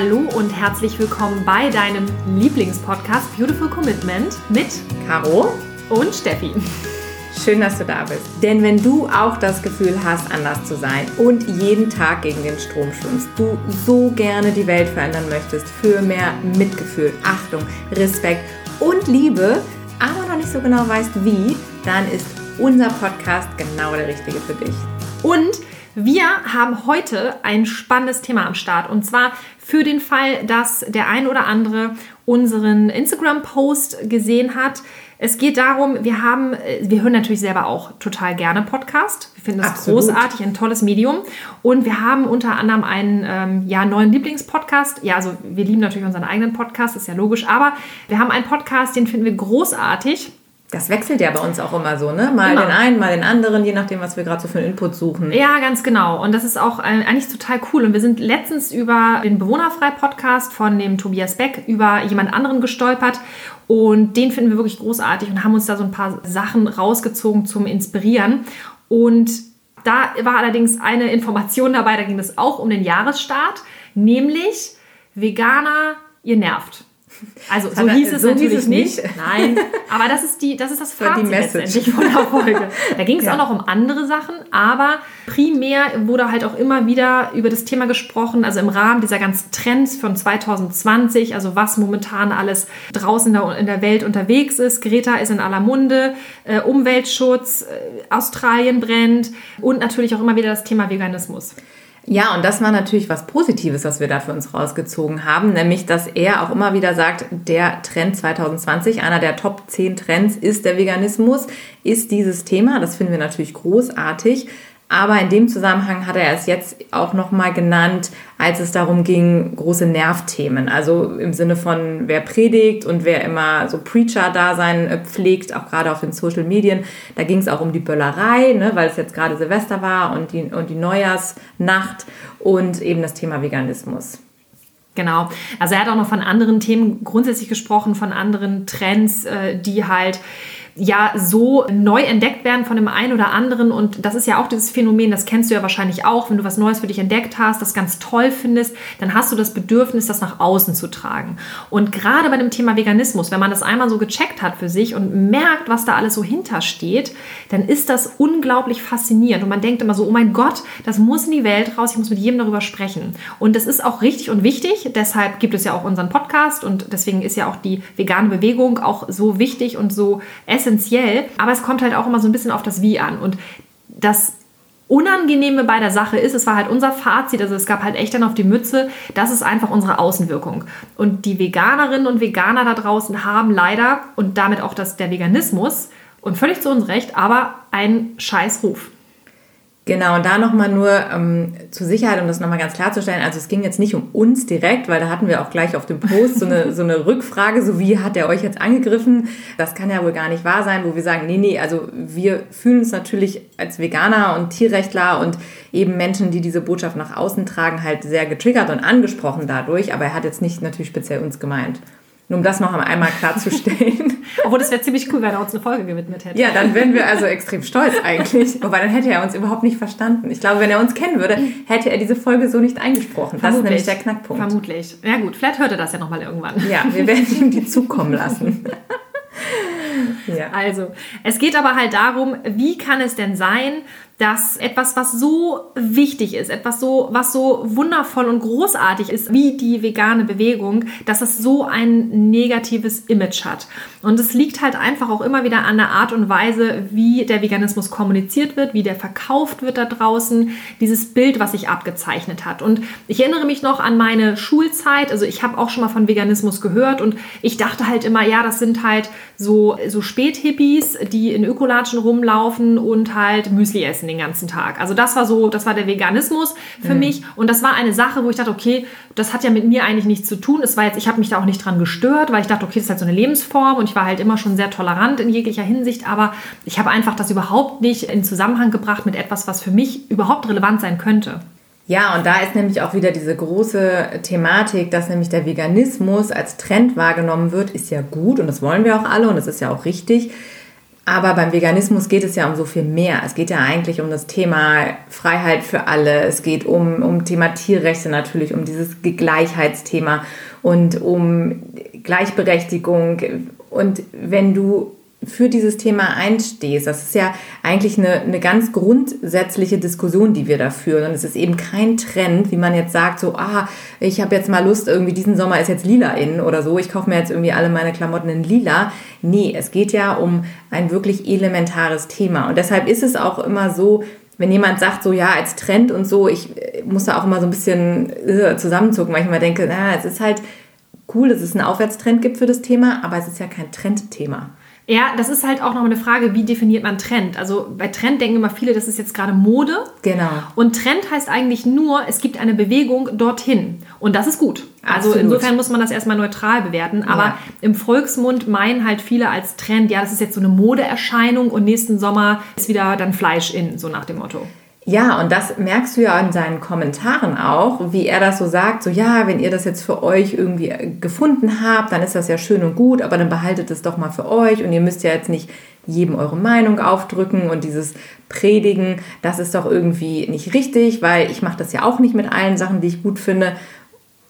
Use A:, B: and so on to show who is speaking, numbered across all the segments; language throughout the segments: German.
A: Hallo und herzlich willkommen bei deinem Lieblingspodcast Beautiful Commitment mit
B: Caro
A: und Steffi.
B: Schön, dass du da bist. Denn wenn du auch das Gefühl hast, anders zu sein und jeden Tag gegen den Strom schwimmst, du so gerne die Welt verändern möchtest für mehr Mitgefühl, Achtung, Respekt und Liebe, aber noch nicht so genau weißt wie, dann ist unser Podcast genau der richtige für dich.
A: Und wir haben heute ein spannendes Thema am Start und zwar für den Fall, dass der ein oder andere unseren Instagram-Post gesehen hat. Es geht darum, wir haben, äh, wir hören natürlich selber auch total gerne Podcast. Wir finden das Absolut. großartig, ein tolles Medium. Und wir haben unter anderem einen ähm, ja, neuen Lieblingspodcast. Ja, also wir lieben natürlich unseren eigenen Podcast, ist ja logisch. Aber wir haben einen Podcast, den finden wir großartig.
B: Das wechselt ja bei uns auch immer so, ne? Mal immer. den einen, mal den anderen, je nachdem, was wir gerade so für einen Input suchen.
A: Ja, ganz genau. Und das ist auch eigentlich total cool. Und wir sind letztens über den Bewohnerfrei-Podcast von dem Tobias Beck über jemand anderen gestolpert. Und den finden wir wirklich großartig und haben uns da so ein paar Sachen rausgezogen zum Inspirieren. Und da war allerdings eine Information dabei, da ging es auch um den Jahresstart, nämlich Veganer, ihr nervt. Also so hieß es so natürlich hieß es nicht. nicht. Nein, aber das ist die, das ist das Fazit die letztendlich von der Folge. Da ging es ja. auch noch um andere Sachen, aber primär wurde halt auch immer wieder über das Thema gesprochen, also im Rahmen dieser ganzen Trends von 2020, also was momentan alles draußen in der Welt unterwegs ist. Greta ist in aller Munde, äh, Umweltschutz, äh, Australien brennt und natürlich auch immer wieder das Thema Veganismus.
B: Ja, und das war natürlich was Positives, was wir da für uns rausgezogen haben, nämlich dass er auch immer wieder sagt, der Trend 2020, einer der Top 10 Trends ist der Veganismus, ist dieses Thema. Das finden wir natürlich großartig. Aber in dem Zusammenhang hat er es jetzt auch nochmal genannt, als es darum ging, große Nervthemen. Also im Sinne von, wer predigt und wer immer so Preacher-Dasein äh, pflegt, auch gerade auf den Social Medien. Da ging es auch um die Böllerei, ne, weil es jetzt gerade Silvester war und die, und die Neujahrsnacht und eben das Thema Veganismus.
A: Genau. Also er hat auch noch von anderen Themen grundsätzlich gesprochen, von anderen Trends, äh, die halt ja so neu entdeckt werden von dem einen oder anderen. Und das ist ja auch dieses Phänomen, das kennst du ja wahrscheinlich auch, wenn du was Neues für dich entdeckt hast, das ganz toll findest, dann hast du das Bedürfnis, das nach außen zu tragen. Und gerade bei dem Thema Veganismus, wenn man das einmal so gecheckt hat für sich und merkt, was da alles so hintersteht, dann ist das unglaublich faszinierend. Und man denkt immer so, oh mein Gott, das muss in die Welt raus, ich muss mit jedem darüber sprechen. Und das ist auch richtig und wichtig. Deshalb gibt es ja auch unseren Podcast und deswegen ist ja auch die vegane Bewegung auch so wichtig und so essentiell essentiell, aber es kommt halt auch immer so ein bisschen auf das Wie an. Und das Unangenehme bei der Sache ist, es war halt unser Fazit, also es gab halt echt dann auf die Mütze, das ist einfach unsere Außenwirkung. Und die Veganerinnen und Veganer da draußen haben leider und damit auch das, der Veganismus und völlig zu Unrecht, aber einen scheiß Ruf.
B: Genau, und da nochmal nur ähm, zur Sicherheit, um das nochmal ganz klarzustellen, also es ging jetzt nicht um uns direkt, weil da hatten wir auch gleich auf dem Post so eine, so eine Rückfrage, so wie hat er euch jetzt angegriffen? Das kann ja wohl gar nicht wahr sein, wo wir sagen, nee, nee, also wir fühlen uns natürlich als Veganer und Tierrechtler und eben Menschen, die diese Botschaft nach außen tragen, halt sehr getriggert und angesprochen dadurch, aber er hat jetzt nicht natürlich speziell uns gemeint. Nur um das noch einmal klarzustellen.
A: Obwohl, das wäre ziemlich cool, wenn er uns eine Folge gewidmet hätte.
B: Ja, dann wären wir also extrem stolz eigentlich. Wobei, dann hätte er uns überhaupt nicht verstanden. Ich glaube, wenn er uns kennen würde, hätte er diese Folge so nicht eingesprochen. Das ist nämlich der Knackpunkt.
A: Vermutlich. Ja gut, vielleicht hört er das ja nochmal irgendwann.
B: Ja, wir werden ihm die zukommen lassen.
A: ja. Also, es geht aber halt darum, wie kann es denn sein, dass etwas, was so wichtig ist, etwas so, was so wundervoll und großartig ist, wie die vegane Bewegung, dass es so ein negatives Image hat. Und es liegt halt einfach auch immer wieder an der Art und Weise, wie der Veganismus kommuniziert wird, wie der verkauft wird da draußen, dieses Bild, was sich abgezeichnet hat. Und ich erinnere mich noch an meine Schulzeit, also ich habe auch schon mal von Veganismus gehört und ich dachte halt immer, ja, das sind halt so, so Späthippies, die in Ökolatschen rumlaufen und halt Müsli essen den ganzen Tag. Also das war so, das war der Veganismus für mhm. mich und das war eine Sache, wo ich dachte, okay, das hat ja mit mir eigentlich nichts zu tun. Es war jetzt, ich habe mich da auch nicht dran gestört, weil ich dachte, okay, das ist halt so eine Lebensform und ich war halt immer schon sehr tolerant in jeglicher Hinsicht, aber ich habe einfach das überhaupt nicht in Zusammenhang gebracht mit etwas, was für mich überhaupt relevant sein könnte.
B: Ja, und da ist nämlich auch wieder diese große Thematik, dass nämlich der Veganismus als Trend wahrgenommen wird, ist ja gut und das wollen wir auch alle und das ist ja auch richtig. Aber beim Veganismus geht es ja um so viel mehr. Es geht ja eigentlich um das Thema Freiheit für alle. Es geht um, um Thema Tierrechte natürlich, um dieses Gleichheitsthema und um Gleichberechtigung. Und wenn du für dieses Thema einstehst. Das ist ja eigentlich eine, eine ganz grundsätzliche Diskussion, die wir da führen. Und es ist eben kein Trend, wie man jetzt sagt, so, ah, ich habe jetzt mal Lust, irgendwie diesen Sommer ist jetzt lila in oder so, ich kaufe mir jetzt irgendwie alle meine Klamotten in lila. Nee, es geht ja um ein wirklich elementares Thema. Und deshalb ist es auch immer so, wenn jemand sagt, so ja, als Trend und so, ich äh, muss da auch immer so ein bisschen äh, zusammenzucken, weil ich immer denke, na, es ist halt cool, dass es einen Aufwärtstrend gibt für das Thema, aber es ist ja kein Trendthema.
A: Ja, das ist halt auch noch eine Frage, wie definiert man Trend? Also bei Trend denken immer viele, das ist jetzt gerade Mode.
B: Genau.
A: Und Trend heißt eigentlich nur, es gibt eine Bewegung dorthin. Und das ist gut. Also Absolut. insofern muss man das erstmal neutral bewerten. Aber ja. im Volksmund meinen halt viele als Trend, ja, das ist jetzt so eine Modeerscheinung und nächsten Sommer ist wieder dann Fleisch in, so nach dem Motto.
B: Ja, und das merkst du ja in seinen Kommentaren auch, wie er das so sagt, so ja, wenn ihr das jetzt für euch irgendwie gefunden habt, dann ist das ja schön und gut, aber dann behaltet es doch mal für euch und ihr müsst ja jetzt nicht jedem eure Meinung aufdrücken und dieses Predigen, das ist doch irgendwie nicht richtig, weil ich mache das ja auch nicht mit allen Sachen, die ich gut finde.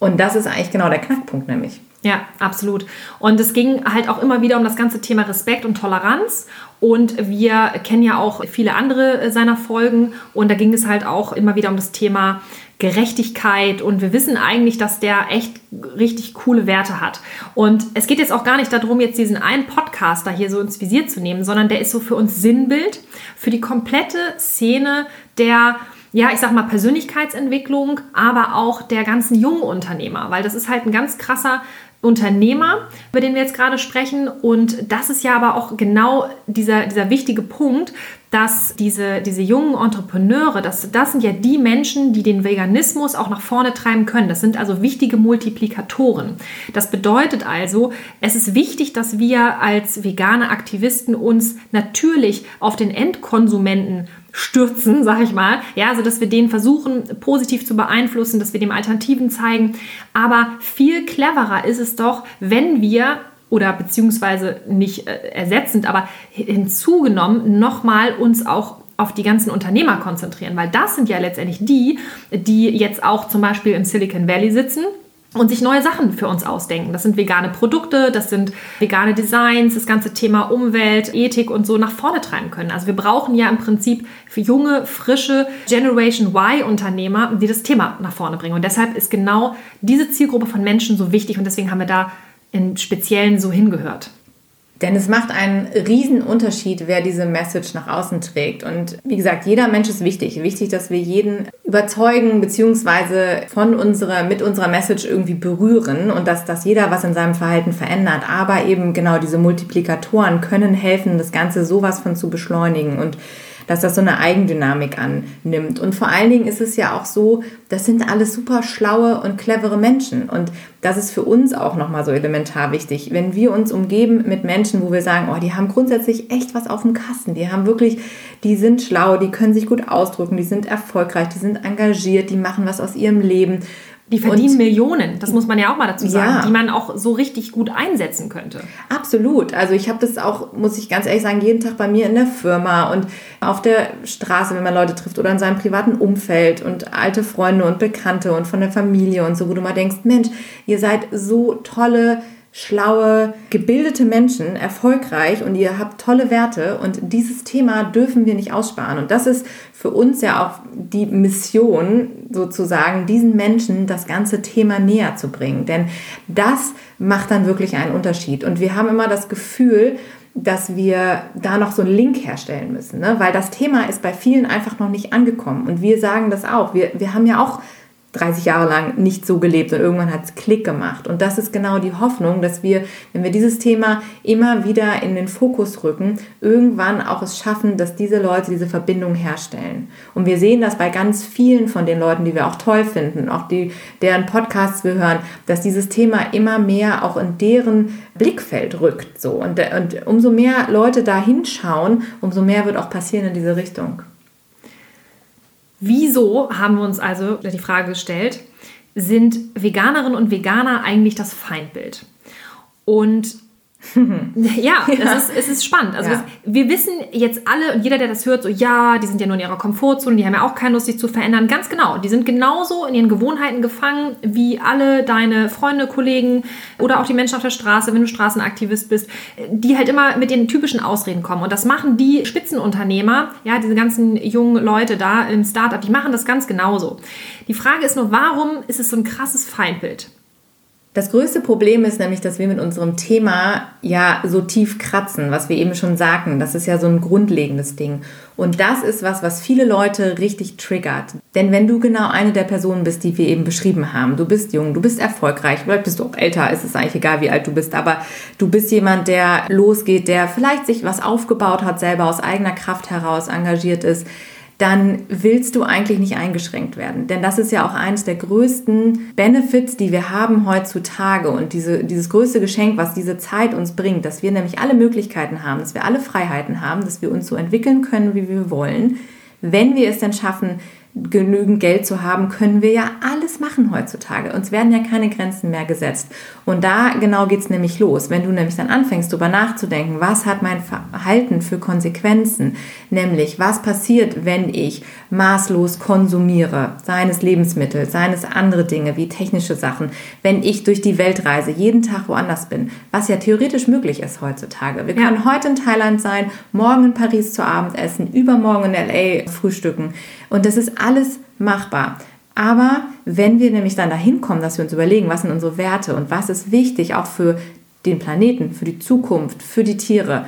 B: Und das ist eigentlich genau der Knackpunkt nämlich.
A: Ja, absolut. Und es ging halt auch immer wieder um das ganze Thema Respekt und Toleranz. Und wir kennen ja auch viele andere äh, seiner Folgen. Und da ging es halt auch immer wieder um das Thema Gerechtigkeit. Und wir wissen eigentlich, dass der echt richtig coole Werte hat. Und es geht jetzt auch gar nicht darum, jetzt diesen einen Podcaster hier so ins Visier zu nehmen, sondern der ist so für uns Sinnbild, für die komplette Szene der ja, ich sag mal Persönlichkeitsentwicklung, aber auch der ganzen jungen Unternehmer, weil das ist halt ein ganz krasser Unternehmer, über den wir jetzt gerade sprechen. Und das ist ja aber auch genau dieser, dieser wichtige Punkt, dass diese, diese jungen Entrepreneure, das, das sind ja die Menschen, die den Veganismus auch nach vorne treiben können. Das sind also wichtige Multiplikatoren. Das bedeutet also, es ist wichtig, dass wir als vegane Aktivisten uns natürlich auf den Endkonsumenten stürzen, sag ich mal. Ja, also dass wir den versuchen positiv zu beeinflussen, dass wir dem Alternativen zeigen. Aber viel cleverer ist es doch, wenn wir oder beziehungsweise nicht äh, ersetzend, aber hinzugenommen nochmal uns auch auf die ganzen Unternehmer konzentrieren, weil das sind ja letztendlich die, die jetzt auch zum Beispiel im Silicon Valley sitzen und sich neue Sachen für uns ausdenken. Das sind vegane Produkte, das sind vegane Designs, das ganze Thema Umwelt, Ethik und so nach vorne treiben können. Also wir brauchen ja im Prinzip für junge, frische Generation Y-Unternehmer, die das Thema nach vorne bringen. Und deshalb ist genau diese Zielgruppe von Menschen so wichtig und deswegen haben wir da in Speziellen so hingehört.
B: Denn es macht einen riesen Unterschied, wer diese Message nach außen trägt. Und wie gesagt, jeder Mensch ist wichtig. Wichtig, dass wir jeden überzeugen bzw. von unserer, mit unserer Message irgendwie berühren und dass, dass jeder was in seinem Verhalten verändert. Aber eben genau diese Multiplikatoren können helfen, das Ganze sowas von zu beschleunigen. Und dass das so eine Eigendynamik annimmt. Und vor allen Dingen ist es ja auch so, das sind alles super schlaue und clevere Menschen. Und das ist für uns auch nochmal so elementar wichtig. Wenn wir uns umgeben mit Menschen, wo wir sagen, oh, die haben grundsätzlich echt was auf dem Kasten, die haben wirklich, die sind schlau, die können sich gut ausdrücken, die sind erfolgreich, die sind engagiert, die machen was aus ihrem Leben
A: die verdienen und, Millionen, das muss man ja auch mal dazu sagen, ja. die man auch so richtig gut einsetzen könnte.
B: Absolut. Also ich habe das auch, muss ich ganz ehrlich sagen, jeden Tag bei mir in der Firma und auf der Straße, wenn man Leute trifft oder in seinem privaten Umfeld und alte Freunde und Bekannte und von der Familie und so, wo du mal denkst, Mensch, ihr seid so tolle schlaue, gebildete Menschen, erfolgreich und ihr habt tolle Werte und dieses Thema dürfen wir nicht aussparen. Und das ist für uns ja auch die Mission, sozusagen, diesen Menschen das ganze Thema näher zu bringen. Denn das macht dann wirklich einen Unterschied. Und wir haben immer das Gefühl, dass wir da noch so einen Link herstellen müssen, ne? weil das Thema ist bei vielen einfach noch nicht angekommen. Und wir sagen das auch. Wir, wir haben ja auch 30 Jahre lang nicht so gelebt und irgendwann hat es Klick gemacht. Und das ist genau die Hoffnung, dass wir, wenn wir dieses Thema immer wieder in den Fokus rücken, irgendwann auch es schaffen, dass diese Leute diese Verbindung herstellen. Und wir sehen das bei ganz vielen von den Leuten, die wir auch toll finden, auch die, deren Podcasts wir hören, dass dieses Thema immer mehr auch in deren Blickfeld rückt. So. Und, und umso mehr Leute da hinschauen, umso mehr wird auch passieren in diese Richtung.
A: Wieso haben wir uns also die Frage gestellt, sind Veganerinnen und Veganer eigentlich das Feindbild? Und ja, ja. Ist, es ist spannend. Also ja. wir wissen jetzt alle und jeder, der das hört, so ja, die sind ja nur in ihrer Komfortzone, die haben ja auch keine Lust, sich zu verändern. Ganz genau. Die sind genauso in ihren Gewohnheiten gefangen wie alle deine Freunde, Kollegen oder auch die Menschen auf der Straße, wenn du Straßenaktivist bist, die halt immer mit den typischen Ausreden kommen. Und das machen die Spitzenunternehmer, ja, diese ganzen jungen Leute da im Startup, die machen das ganz genauso. Die Frage ist nur, warum ist es so ein krasses Feindbild?
B: Das größte Problem ist nämlich, dass wir mit unserem Thema ja so tief kratzen, was wir eben schon sagten. Das ist ja so ein grundlegendes Ding. Und das ist was, was viele Leute richtig triggert. Denn wenn du genau eine der Personen bist, die wir eben beschrieben haben, du bist jung, du bist erfolgreich, vielleicht bist du auch älter, ist es eigentlich egal, wie alt du bist, aber du bist jemand, der losgeht, der vielleicht sich was aufgebaut hat, selber aus eigener Kraft heraus engagiert ist, dann willst du eigentlich nicht eingeschränkt werden. Denn das ist ja auch eines der größten Benefits, die wir haben heutzutage und diese, dieses größte Geschenk, was diese Zeit uns bringt, dass wir nämlich alle Möglichkeiten haben, dass wir alle Freiheiten haben, dass wir uns so entwickeln können, wie wir wollen, wenn wir es dann schaffen, genügend Geld zu haben, können wir ja alles machen heutzutage. Uns werden ja keine Grenzen mehr gesetzt. Und da genau geht es nämlich los. Wenn du nämlich dann anfängst, darüber nachzudenken, was hat mein Verhalten für Konsequenzen? Nämlich, was passiert, wenn ich maßlos konsumiere, seines Lebensmittel, seines andere Dinge wie technische Sachen, wenn ich durch die Welt reise, jeden Tag woanders bin, was ja theoretisch möglich ist heutzutage. Wir können ja. heute in Thailand sein, morgen in Paris zu Abend essen, übermorgen in LA frühstücken. Und das ist alles machbar. Aber wenn wir nämlich dann dahin kommen, dass wir uns überlegen, was sind unsere Werte und was ist wichtig auch für den Planeten, für die Zukunft, für die Tiere,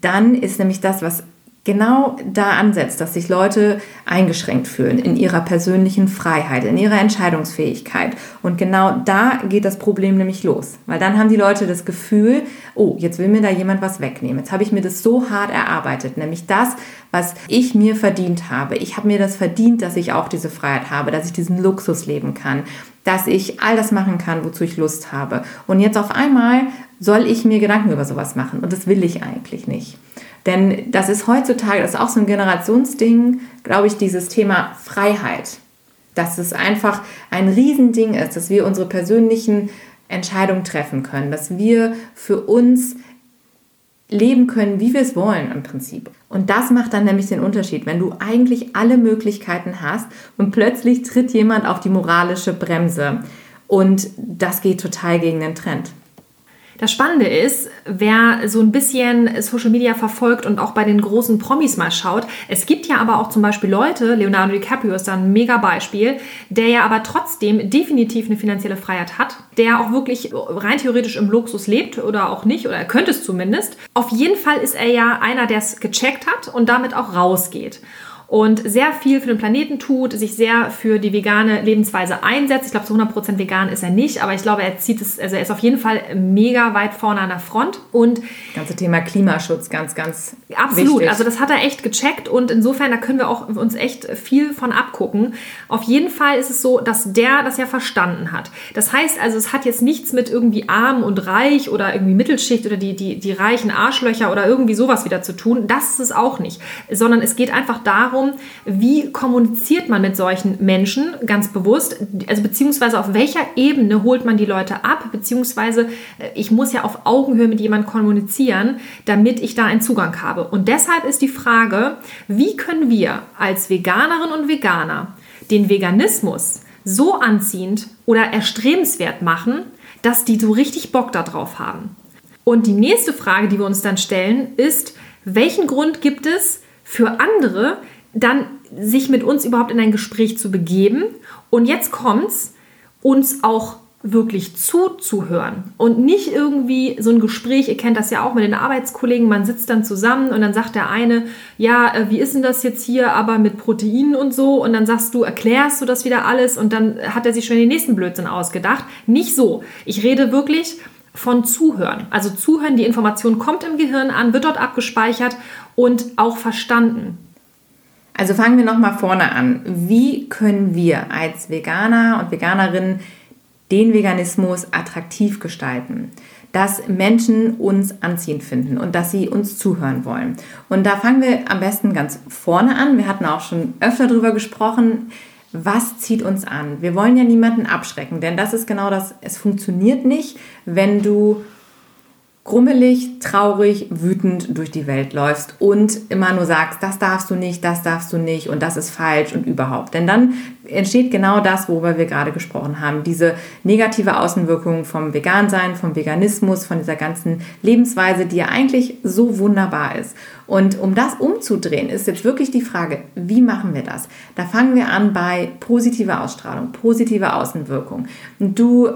B: dann ist nämlich das, was genau da ansetzt, dass sich Leute eingeschränkt fühlen in ihrer persönlichen Freiheit, in ihrer Entscheidungsfähigkeit. Und genau da geht das Problem nämlich los. Weil dann haben die Leute das Gefühl, oh, jetzt will mir da jemand was wegnehmen. Jetzt habe ich mir das so hart erarbeitet, nämlich das, was ich mir verdient habe. Ich habe mir das verdient, dass ich auch diese Freiheit habe, dass ich diesen Luxus leben kann, dass ich all das machen kann, wozu ich Lust habe. Und jetzt auf einmal soll ich mir Gedanken über sowas machen. Und das will ich eigentlich nicht. Denn das ist heutzutage, das ist auch so ein Generationsding, glaube ich, dieses Thema Freiheit. Dass es einfach ein Riesending ist, dass wir unsere persönlichen Entscheidungen treffen können, dass wir für uns leben können, wie wir es wollen im Prinzip. Und das macht dann nämlich den Unterschied, wenn du eigentlich alle Möglichkeiten hast und plötzlich tritt jemand auf die moralische Bremse. Und das geht total gegen den Trend.
A: Das Spannende ist, wer so ein bisschen Social Media verfolgt und auch bei den großen Promis mal schaut, es gibt ja aber auch zum Beispiel Leute, Leonardo DiCaprio ist da ein mega Beispiel, der ja aber trotzdem definitiv eine finanzielle Freiheit hat, der auch wirklich rein theoretisch im Luxus lebt oder auch nicht, oder er könnte es zumindest. Auf jeden Fall ist er ja einer, der es gecheckt hat und damit auch rausgeht und sehr viel für den Planeten tut, sich sehr für die vegane Lebensweise einsetzt. Ich glaube, zu 100% vegan ist er nicht, aber ich glaube, er zieht es, also er ist auf jeden Fall mega weit vorne an der Front. Und
B: das ganze Thema Klimaschutz ganz, ganz
A: absolut.
B: Wichtig.
A: Also das hat er echt gecheckt und insofern da können wir auch uns echt viel von abgucken. Auf jeden Fall ist es so, dass der das ja verstanden hat. Das heißt also, es hat jetzt nichts mit irgendwie arm und reich oder irgendwie Mittelschicht oder die, die, die reichen Arschlöcher oder irgendwie sowas wieder zu tun. Das ist es auch nicht, sondern es geht einfach darum, darum, wie kommuniziert man mit solchen Menschen ganz bewusst, also beziehungsweise auf welcher Ebene holt man die Leute ab, beziehungsweise äh, ich muss ja auf Augenhöhe mit jemandem kommunizieren, damit ich da einen Zugang habe. Und deshalb ist die Frage, wie können wir als Veganerinnen und Veganer den Veganismus so anziehend oder erstrebenswert machen, dass die so richtig Bock darauf haben. Und die nächste Frage, die wir uns dann stellen, ist, welchen Grund gibt es für andere, dann sich mit uns überhaupt in ein Gespräch zu begeben. Und jetzt kommt's, uns auch wirklich zuzuhören und nicht irgendwie so ein Gespräch, ihr kennt das ja auch mit den Arbeitskollegen, man sitzt dann zusammen und dann sagt der eine, ja, äh, wie ist denn das jetzt hier, aber mit Proteinen und so und dann sagst du, erklärst du das wieder alles und dann hat er sich schon den nächsten Blödsinn ausgedacht. Nicht so. Ich rede wirklich von Zuhören. Also Zuhören, die Information kommt im Gehirn an, wird dort abgespeichert und auch verstanden.
B: Also fangen wir nochmal vorne an. Wie können wir als Veganer und Veganerinnen den Veganismus attraktiv gestalten? Dass Menschen uns anziehend finden und dass sie uns zuhören wollen. Und da fangen wir am besten ganz vorne an. Wir hatten auch schon öfter darüber gesprochen. Was zieht uns an? Wir wollen ja niemanden abschrecken, denn das ist genau das. Es funktioniert nicht, wenn du grummelig, traurig, wütend durch die Welt läufst und immer nur sagst, das darfst du nicht, das darfst du nicht und das ist falsch und überhaupt. Denn dann entsteht genau das, worüber wir gerade gesprochen haben. Diese negative Außenwirkung vom Vegansein, vom Veganismus, von dieser ganzen Lebensweise, die ja eigentlich so wunderbar ist. Und um das umzudrehen, ist jetzt wirklich die Frage, wie machen wir das? Da fangen wir an bei positiver Ausstrahlung, positive Außenwirkung. Du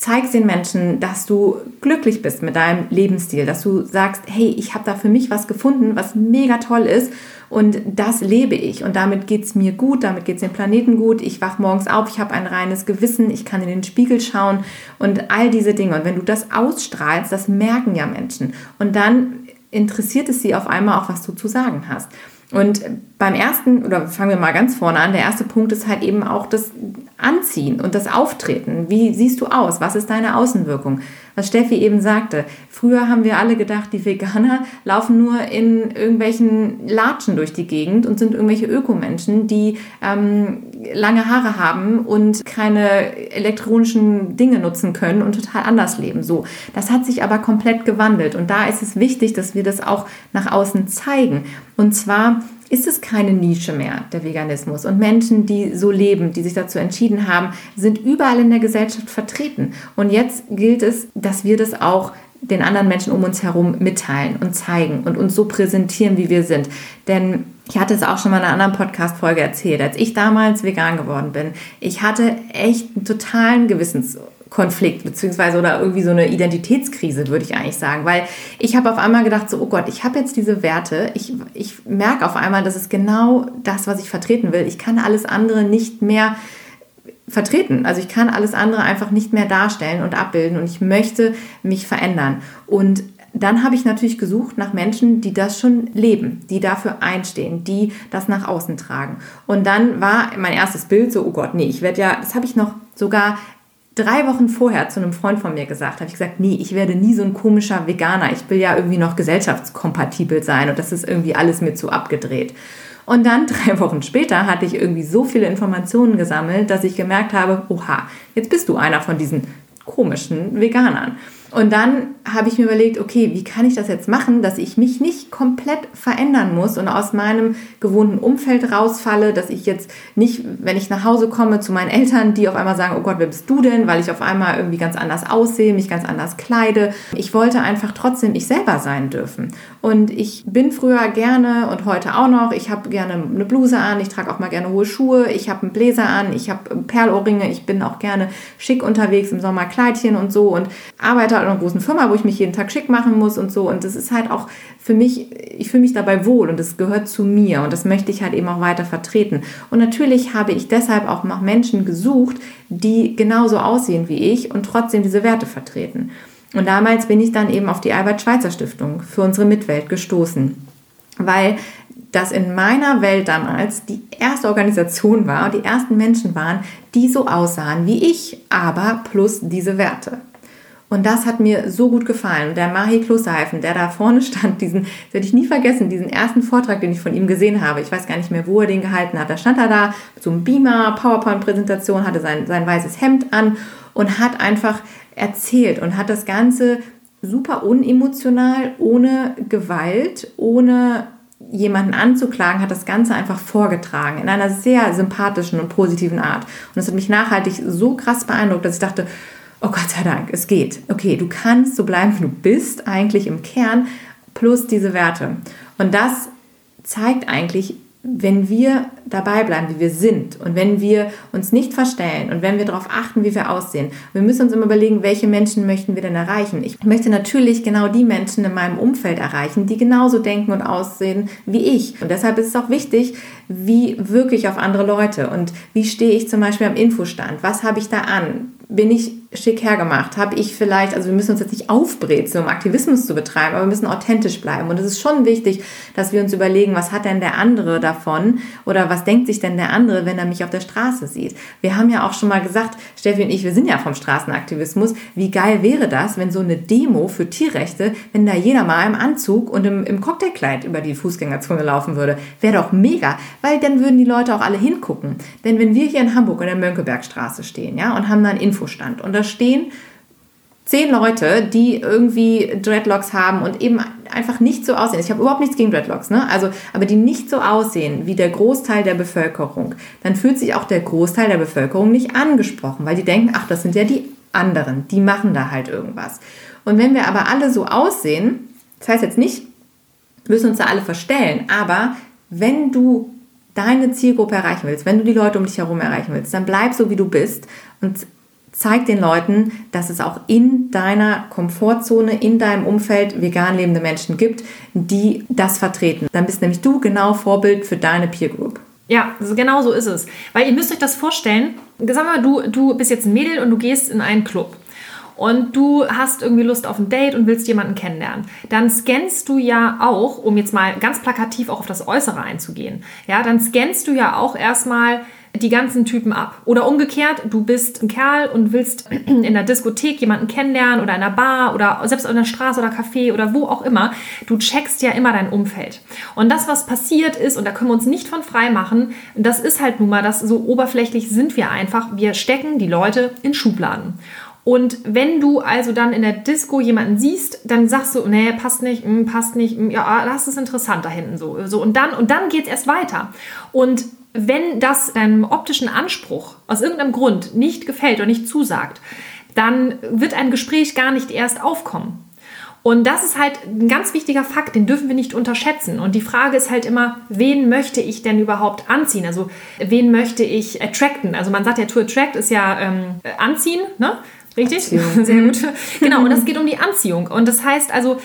B: zeigst den Menschen, dass du glücklich bist mit deinem Lebensstil, dass du sagst, hey, ich habe da für mich was gefunden, was mega toll ist und das lebe ich und damit geht es mir gut, damit geht es dem Planeten gut, ich wach morgens auf, ich habe ein reines Gewissen, ich kann in den Spiegel schauen und all diese Dinge. Und wenn du das ausstrahlst, das merken ja Menschen und dann interessiert es sie auf einmal auch, was du zu sagen hast. Und beim ersten, oder fangen wir mal ganz vorne an, der erste Punkt ist halt eben auch das Anziehen und das Auftreten. Wie siehst du aus? Was ist deine Außenwirkung? Was Steffi eben sagte, früher haben wir alle gedacht, die Veganer laufen nur in irgendwelchen Latschen durch die Gegend und sind irgendwelche Ökomenschen, die ähm, lange Haare haben und keine elektronischen Dinge nutzen können und total anders leben. So, das hat sich aber komplett gewandelt und da ist es wichtig, dass wir das auch nach außen zeigen. Und zwar ist es keine Nische mehr, der Veganismus. Und Menschen, die so leben, die sich dazu entschieden haben, sind überall in der Gesellschaft vertreten. Und jetzt gilt es, dass wir das auch den anderen Menschen um uns herum mitteilen und zeigen und uns so präsentieren, wie wir sind. Denn ich hatte es auch schon mal in einer anderen Podcast-Folge erzählt, als ich damals vegan geworden bin. Ich hatte echt einen totalen Gewissens Konflikt beziehungsweise oder irgendwie so eine Identitätskrise, würde ich eigentlich sagen. Weil ich habe auf einmal gedacht, so, oh Gott, ich habe jetzt diese Werte, ich, ich merke auf einmal, das ist genau das, was ich vertreten will. Ich kann alles andere nicht mehr vertreten. Also ich kann alles andere einfach nicht mehr darstellen und abbilden und ich möchte mich verändern. Und dann habe ich natürlich gesucht nach Menschen, die das schon leben, die dafür einstehen, die das nach außen tragen. Und dann war mein erstes Bild so, oh Gott, nee, ich werde ja, das habe ich noch sogar drei Wochen vorher zu einem Freund von mir gesagt, habe ich gesagt, nee, ich werde nie so ein komischer Veganer. Ich will ja irgendwie noch gesellschaftskompatibel sein und das ist irgendwie alles mir zu abgedreht. Und dann drei Wochen später hatte ich irgendwie so viele Informationen gesammelt, dass ich gemerkt habe, oha, jetzt bist du einer von diesen komischen Veganern. Und dann habe ich mir überlegt, okay, wie kann ich das jetzt machen, dass ich mich nicht komplett verändern muss und aus meinem gewohnten Umfeld rausfalle, dass ich jetzt nicht, wenn ich nach Hause komme zu meinen Eltern, die auf einmal sagen, oh Gott, wer bist du denn, weil ich auf einmal irgendwie ganz anders aussehe, mich ganz anders kleide. Ich wollte einfach trotzdem ich selber sein dürfen. Und ich bin früher gerne und heute auch noch, ich habe gerne eine Bluse an, ich trage auch mal gerne hohe Schuhe, ich habe einen Bläser an, ich habe Perlohrringe, ich bin auch gerne schick unterwegs im Sommer Kleidchen und so und arbeite in einer großen Firma, wo ich mich jeden Tag schick machen muss und so. Und das ist halt auch für mich, ich fühle mich dabei wohl und es gehört zu mir und das möchte ich halt eben auch weiter vertreten. Und natürlich habe ich deshalb auch nach Menschen gesucht, die genauso aussehen wie ich und trotzdem diese Werte vertreten. Und damals bin ich dann eben auf die Albert-Schweitzer Stiftung für unsere Mitwelt gestoßen, weil das in meiner Welt damals die erste Organisation war und die ersten Menschen waren, die so aussahen wie ich, aber plus diese Werte. Und das hat mir so gut gefallen. Der Mahi Klosterheifen, der da vorne stand, diesen, das werde ich nie vergessen, diesen ersten Vortrag, den ich von ihm gesehen habe. Ich weiß gar nicht mehr, wo er den gehalten hat. Da stand er da mit so einem Beamer, PowerPoint-Präsentation, hatte sein, sein weißes Hemd an und hat einfach erzählt und hat das Ganze super unemotional, ohne Gewalt, ohne jemanden anzuklagen, hat das Ganze einfach vorgetragen in einer sehr sympathischen und positiven Art. Und das hat mich nachhaltig so krass beeindruckt, dass ich dachte, oh Gott sei Dank, es geht. Okay, du kannst so bleiben, wie du bist, eigentlich im Kern, plus diese Werte. Und das zeigt eigentlich, wenn wir dabei bleiben, wie wir sind und wenn wir uns nicht verstellen und wenn wir darauf achten, wie wir aussehen. Wir müssen uns immer überlegen, welche Menschen möchten wir denn erreichen. Ich möchte natürlich genau die Menschen in meinem Umfeld erreichen, die genauso denken und aussehen wie ich. Und deshalb ist es auch wichtig, wie wirklich auf andere Leute und wie stehe ich zum Beispiel am Infostand, was habe ich da an, bin ich schick hergemacht? Habe ich vielleicht, also wir müssen uns jetzt nicht aufbrezeln, um Aktivismus zu betreiben, aber wir müssen authentisch bleiben. Und es ist schon wichtig, dass wir uns überlegen, was hat denn der andere davon oder was denkt sich denn der andere, wenn er mich auf der Straße sieht? Wir haben ja auch schon mal gesagt, Steffi und ich, wir sind ja vom Straßenaktivismus. Wie geil wäre das, wenn so eine Demo für Tierrechte, wenn da jeder mal im Anzug und im, im Cocktailkleid über die Fußgängerzone laufen würde? Wäre doch mega, weil dann würden die Leute auch alle hingucken. Denn wenn wir hier in Hamburg in der Mönckebergstraße stehen, ja, und haben da einen Infostand und da stehen zehn Leute, die irgendwie Dreadlocks haben und eben einfach nicht so aussehen. Ich habe überhaupt nichts gegen Dreadlocks, ne? Also, aber die nicht so aussehen wie der Großteil der Bevölkerung, dann fühlt sich auch der Großteil der Bevölkerung nicht angesprochen, weil die denken, ach, das sind ja die anderen, die machen da halt irgendwas. Und wenn wir aber alle so aussehen, das heißt jetzt nicht, müssen uns da alle verstellen, aber wenn du deine Zielgruppe erreichen willst, wenn du die Leute um dich herum erreichen willst, dann bleib so, wie du bist und zeig den Leuten, dass es auch in deiner Komfortzone, in deinem Umfeld vegan lebende Menschen gibt, die das vertreten. Dann bist nämlich du genau Vorbild für deine Peer Group.
A: Ja, genau so ist es. Weil ihr müsst euch das vorstellen, sag mal, du, du bist jetzt ein Mädel und du gehst in einen Club und du hast irgendwie Lust auf ein Date und willst jemanden kennenlernen, dann scannst du ja auch, um jetzt mal ganz plakativ auch auf das Äußere einzugehen, ja, dann scannst du ja auch erstmal die ganzen Typen ab. Oder umgekehrt, du bist ein Kerl und willst in der Diskothek jemanden kennenlernen oder in einer Bar oder selbst in der Straße oder Café oder wo auch immer. Du checkst ja immer dein Umfeld. Und das, was passiert ist, und da können wir uns nicht von frei machen, das ist halt nun mal, das so oberflächlich sind wir einfach. Wir stecken die Leute in Schubladen. Und wenn du also dann in der Disco jemanden siehst, dann sagst du, nee, passt nicht, hm, passt nicht, hm, ja, das ist interessant da hinten so. so und dann, und dann geht es erst weiter. Und wenn das deinem optischen Anspruch aus irgendeinem Grund nicht gefällt oder nicht zusagt, dann wird ein Gespräch gar nicht erst aufkommen. Und das ist halt ein ganz wichtiger Fakt, den dürfen wir nicht unterschätzen. Und die Frage ist halt immer, wen möchte ich denn überhaupt anziehen? Also wen möchte ich attracten? Also man sagt ja, to attract ist ja ähm, anziehen, ne? Richtig? Anziehung. Sehr gut. Genau, und es geht um die Anziehung. Und das heißt also,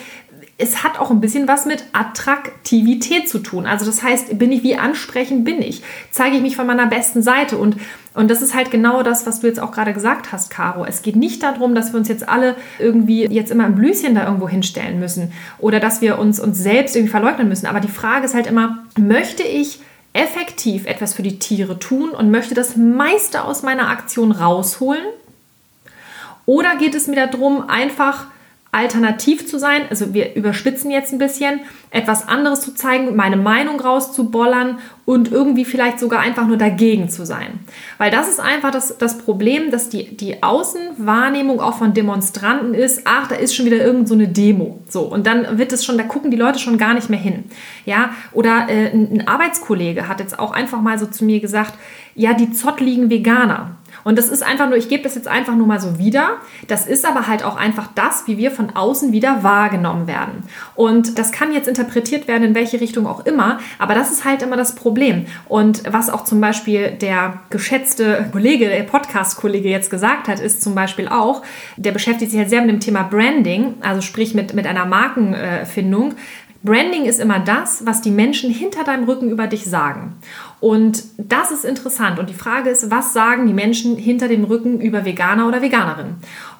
A: es hat auch ein bisschen was mit Attraktivität zu tun. Also das heißt, bin ich, wie ansprechend bin ich? Zeige ich mich von meiner besten Seite? Und, und das ist halt genau das, was du jetzt auch gerade gesagt hast, Caro. Es geht nicht darum, dass wir uns jetzt alle irgendwie jetzt immer ein Blüschen da irgendwo hinstellen müssen oder dass wir uns uns selbst irgendwie verleugnen müssen. Aber die Frage ist halt immer, möchte ich effektiv etwas für die Tiere tun und möchte das meiste aus meiner Aktion rausholen? Oder geht es mir darum, einfach alternativ zu sein, also wir überspitzen jetzt ein bisschen, etwas anderes zu zeigen, meine Meinung rauszubollern und irgendwie vielleicht sogar einfach nur dagegen zu sein. Weil das ist einfach das, das Problem, dass die, die Außenwahrnehmung auch von Demonstranten ist, ach, da ist schon wieder irgend so eine Demo. So, und dann wird es schon, da gucken die Leute schon gar nicht mehr hin. Ja, oder äh, ein Arbeitskollege hat jetzt auch einfach mal so zu mir gesagt, ja, die zottligen Veganer. Und das ist einfach nur, ich gebe das jetzt einfach nur mal so wieder. Das ist aber halt auch einfach das, wie wir von außen wieder wahrgenommen werden. Und das kann jetzt interpretiert werden, in welche Richtung auch immer. Aber das ist halt immer das Problem. Und was auch zum Beispiel der geschätzte Kollege, der Podcast-Kollege jetzt gesagt hat, ist zum Beispiel auch, der beschäftigt sich halt sehr mit dem Thema Branding, also sprich mit, mit einer Markenfindung. Branding ist immer das, was die Menschen hinter deinem Rücken über dich sagen. Und das ist interessant. Und die Frage ist, was sagen die Menschen hinter dem Rücken über Veganer oder Veganerinnen?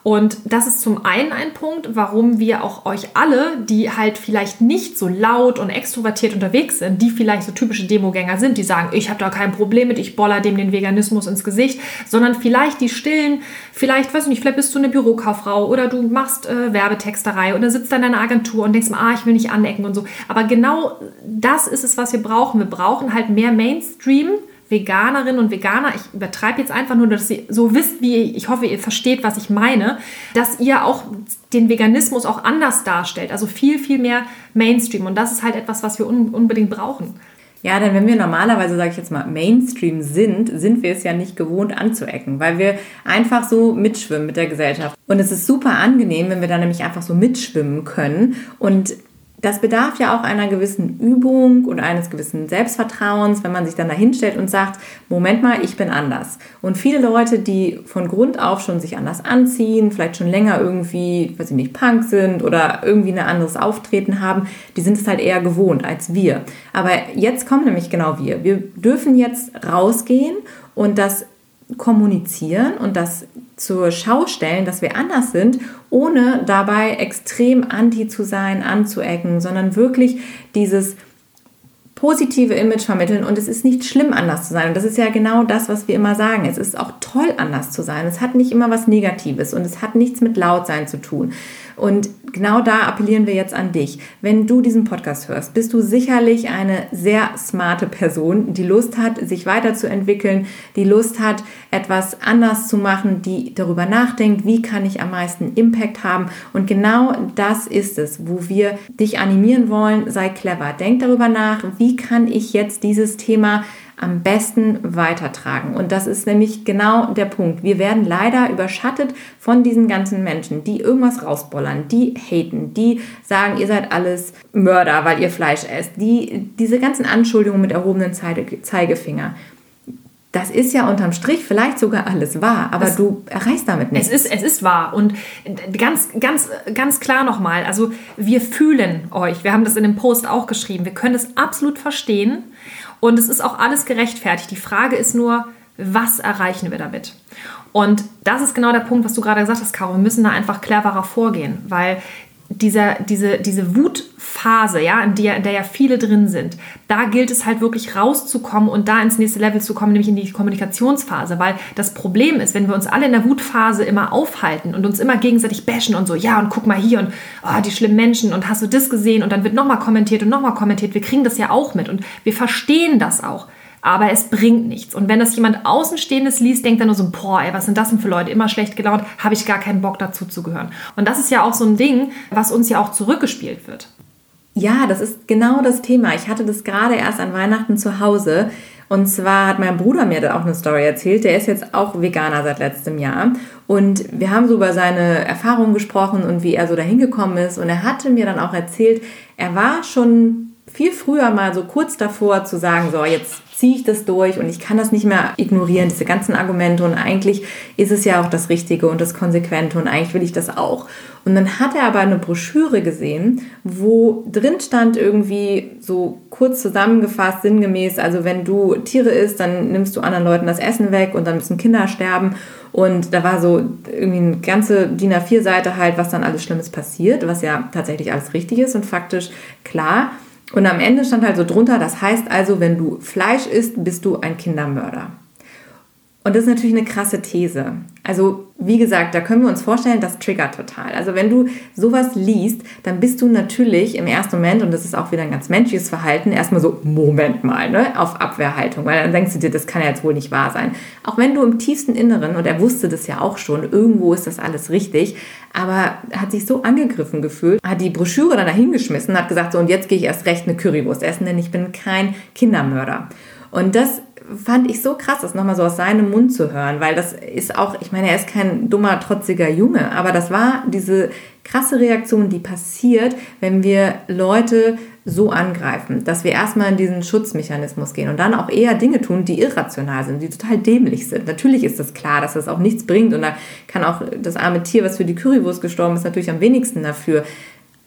A: Und das ist zum einen ein Punkt, warum wir auch euch alle, die halt vielleicht nicht so laut und extrovertiert unterwegs sind, die vielleicht so typische Demogänger sind, die sagen, ich habe da kein Problem mit, ich boller dem den Veganismus ins Gesicht, sondern vielleicht die stillen, vielleicht, weiß ich nicht, vielleicht bist du eine Bürokauffrau oder du machst äh, Werbetexterei oder sitzt dann in einer Agentur und denkst, ah, ich will nicht anecken und so. Aber genau das ist es, was wir brauchen. Wir brauchen halt mehr Mainstream Veganerinnen und Veganer, ich übertreibe jetzt einfach nur, dass ihr so wisst, wie ich hoffe, ihr versteht, was ich meine, dass ihr auch den Veganismus auch anders darstellt, also viel, viel mehr Mainstream. Und das ist halt etwas, was wir un unbedingt brauchen.
B: Ja, denn wenn wir normalerweise, sage ich jetzt mal, Mainstream sind, sind wir es ja nicht gewohnt anzuecken, weil wir einfach so mitschwimmen mit der Gesellschaft. Und es ist super angenehm, wenn wir da nämlich einfach so mitschwimmen können und das bedarf ja auch einer gewissen Übung und eines gewissen Selbstvertrauens, wenn man sich dann da hinstellt und sagt, Moment mal, ich bin anders. Und viele Leute, die von Grund auf schon sich anders anziehen, vielleicht schon länger irgendwie, weiß ich nicht, Punk sind oder irgendwie ein anderes Auftreten haben, die sind es halt eher gewohnt als wir. Aber jetzt kommen nämlich genau wir. Wir dürfen jetzt rausgehen und das kommunizieren und das zur Schau stellen, dass wir anders sind, ohne dabei extrem anti zu sein, anzuecken, sondern wirklich dieses positive Image vermitteln und es ist nicht schlimm, anders zu sein. Und das ist ja genau das, was wir immer sagen. Es ist auch toll, anders zu sein. Es hat nicht immer was Negatives und es hat nichts mit Lautsein zu tun. Und genau da appellieren wir jetzt an dich. Wenn du diesen Podcast hörst, bist du sicherlich eine sehr smarte Person, die Lust hat, sich weiterzuentwickeln, die Lust hat, etwas anders zu machen, die darüber nachdenkt, wie kann ich am meisten Impact haben. Und genau das ist es, wo wir dich animieren wollen. Sei clever. Denk darüber nach, wie kann ich jetzt dieses Thema am besten weitertragen. Und das ist nämlich genau der Punkt. Wir werden leider überschattet von diesen ganzen Menschen, die irgendwas rausbollern, die haten, die sagen, ihr seid alles Mörder, weil ihr Fleisch esst, die diese ganzen Anschuldigungen mit erhobenen Zeigefinger. Das ist ja unterm Strich vielleicht sogar alles wahr, aber es, du erreichst damit nichts.
A: Es ist, es ist wahr. Und ganz, ganz, ganz klar nochmal, also wir fühlen euch. Wir haben das in dem Post auch geschrieben. Wir können es absolut verstehen. Und es ist auch alles gerechtfertigt. Die Frage ist nur, was erreichen wir damit? Und das ist genau der Punkt, was du gerade gesagt hast, Caro. Wir müssen da einfach cleverer vorgehen, weil dieser, diese, diese Wutphase, ja, in der, in der ja viele drin sind, da gilt es halt wirklich rauszukommen und da ins nächste Level zu kommen, nämlich in die Kommunikationsphase. Weil das Problem ist, wenn wir uns alle in der Wutphase immer aufhalten und uns immer gegenseitig bashen und so, ja, und guck mal hier und oh, die schlimmen Menschen und hast du das gesehen und dann wird nochmal kommentiert und nochmal kommentiert. Wir kriegen das ja auch mit und wir verstehen das auch aber es bringt nichts. Und wenn das jemand Außenstehendes liest, denkt er nur so, boah, ey, was sind das denn für Leute? Immer schlecht gelaunt, habe ich gar keinen Bock dazu zu gehören. Und das ist ja auch so ein Ding, was uns ja auch zurückgespielt wird.
B: Ja, das ist genau das Thema. Ich hatte das gerade erst an Weihnachten zu Hause. Und zwar hat mein Bruder mir da auch eine Story erzählt. Der ist jetzt auch Veganer seit letztem Jahr. Und wir haben so über seine Erfahrungen gesprochen und wie er so dahin gekommen ist. Und er hatte mir dann auch erzählt, er war schon viel früher mal so kurz davor zu sagen, so jetzt ziehe ich das durch und ich kann das nicht mehr ignorieren, diese ganzen Argumente und eigentlich ist es ja auch das Richtige und das Konsequente und eigentlich will ich das auch. Und dann hat er aber eine Broschüre gesehen, wo drin stand irgendwie so kurz zusammengefasst, sinngemäß, also wenn du Tiere isst, dann nimmst du anderen Leuten das Essen weg und dann müssen Kinder sterben. Und da war so irgendwie eine ganze DIN A4-Seite halt, was dann alles Schlimmes passiert, was ja tatsächlich alles richtig ist und faktisch klar. Und am Ende stand halt so drunter, das heißt also, wenn du Fleisch isst, bist du ein Kindermörder. Und das ist natürlich eine krasse These. Also, wie gesagt, da können wir uns vorstellen, das triggert total. Also, wenn du sowas liest, dann bist du natürlich im ersten Moment, und das ist auch wieder ein ganz menschliches Verhalten, erstmal so, Moment mal, ne, auf Abwehrhaltung, weil dann denkst du dir, das kann ja jetzt wohl nicht wahr sein. Auch wenn du im tiefsten Inneren, und er wusste das ja auch schon, irgendwo ist das alles richtig, aber hat sich so angegriffen gefühlt, hat die Broschüre dann dahingeschmissen, hat gesagt, so, und jetzt gehe ich erst recht eine Currywurst essen, denn ich bin kein Kindermörder. Und das fand ich so krass, das nochmal so aus seinem Mund zu hören, weil das ist auch, ich meine, er ist kein dummer, trotziger Junge, aber das war diese krasse Reaktion, die passiert, wenn wir Leute so angreifen, dass wir erstmal in diesen Schutzmechanismus gehen und dann auch eher Dinge tun, die irrational sind, die total dämlich sind. Natürlich ist das klar, dass das auch nichts bringt und da kann auch das arme Tier, was für die Currywurst gestorben ist, natürlich am wenigsten dafür.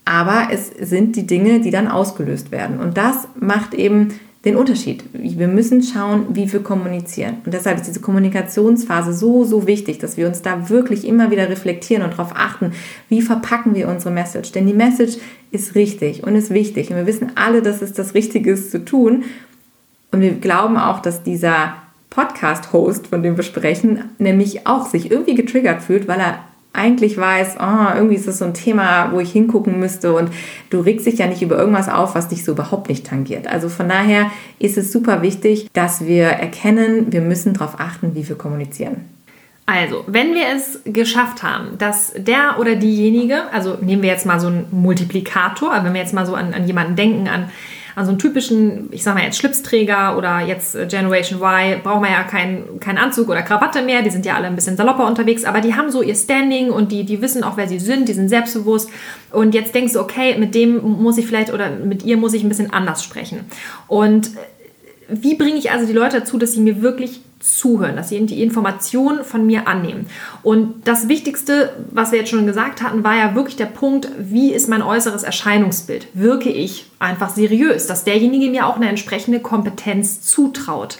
B: Aber es sind die Dinge, die dann ausgelöst werden. Und das macht eben den Unterschied. Wir müssen schauen, wie wir kommunizieren. Und deshalb ist diese Kommunikationsphase so, so wichtig, dass wir uns da wirklich immer wieder reflektieren und darauf achten, wie verpacken wir unsere Message. Denn die Message ist richtig und ist wichtig. Und wir wissen alle, dass es das Richtige ist zu tun. Und wir glauben auch, dass dieser Podcast-Host, von dem wir sprechen, nämlich auch sich irgendwie getriggert fühlt, weil er eigentlich weiß, oh, irgendwie ist das so ein Thema, wo ich hingucken müsste und du regst dich ja nicht über irgendwas auf, was dich so überhaupt nicht tangiert. Also von daher ist es super wichtig, dass wir erkennen, wir müssen darauf achten, wie wir kommunizieren.
A: Also, wenn wir es geschafft haben, dass der oder diejenige, also nehmen wir jetzt mal so einen Multiplikator, wenn wir jetzt mal so an, an jemanden denken, an an so einen typischen, ich sag mal jetzt Schlipsträger oder jetzt äh, Generation Y, brauchen wir ja keinen kein Anzug oder Krawatte mehr, die sind ja alle ein bisschen salopper unterwegs, aber die haben so ihr Standing und die, die wissen auch, wer sie sind, die sind selbstbewusst und jetzt denkst du, okay, mit dem muss ich vielleicht oder mit ihr muss ich ein bisschen anders sprechen. Und wie bringe ich also die Leute dazu, dass sie mir wirklich zuhören, dass sie die Informationen von mir annehmen. Und das Wichtigste, was wir jetzt schon gesagt hatten, war ja wirklich der Punkt, wie ist mein äußeres Erscheinungsbild? Wirke ich einfach seriös, dass derjenige mir auch eine entsprechende Kompetenz zutraut?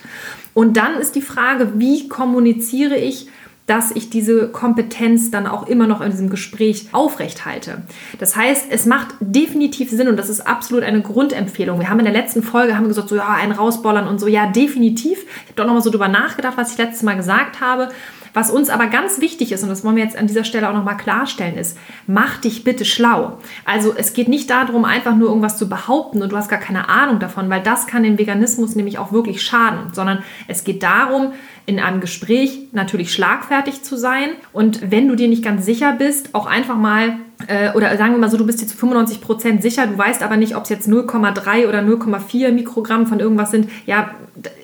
A: Und dann ist die Frage, wie kommuniziere ich dass ich diese Kompetenz dann auch immer noch in diesem Gespräch aufrechthalte. Das heißt, es macht definitiv Sinn und das ist absolut eine Grundempfehlung. Wir haben in der letzten Folge haben gesagt, so ja, ein rausbollern und so, ja, definitiv. Ich habe doch nochmal so drüber nachgedacht, was ich letztes Mal gesagt habe. Was uns aber ganz wichtig ist, und das wollen wir jetzt an dieser Stelle auch nochmal klarstellen, ist, mach dich bitte schlau. Also es geht nicht darum, einfach nur irgendwas zu behaupten und du hast gar keine Ahnung davon, weil das kann dem Veganismus nämlich auch wirklich schaden, sondern es geht darum, in einem Gespräch natürlich schlagfertig zu sein und wenn du dir nicht ganz sicher bist, auch einfach mal äh, oder sagen wir mal so, du bist dir zu 95 Prozent sicher, du weißt aber nicht, ob es jetzt 0,3 oder 0,4 Mikrogramm von irgendwas sind, ja,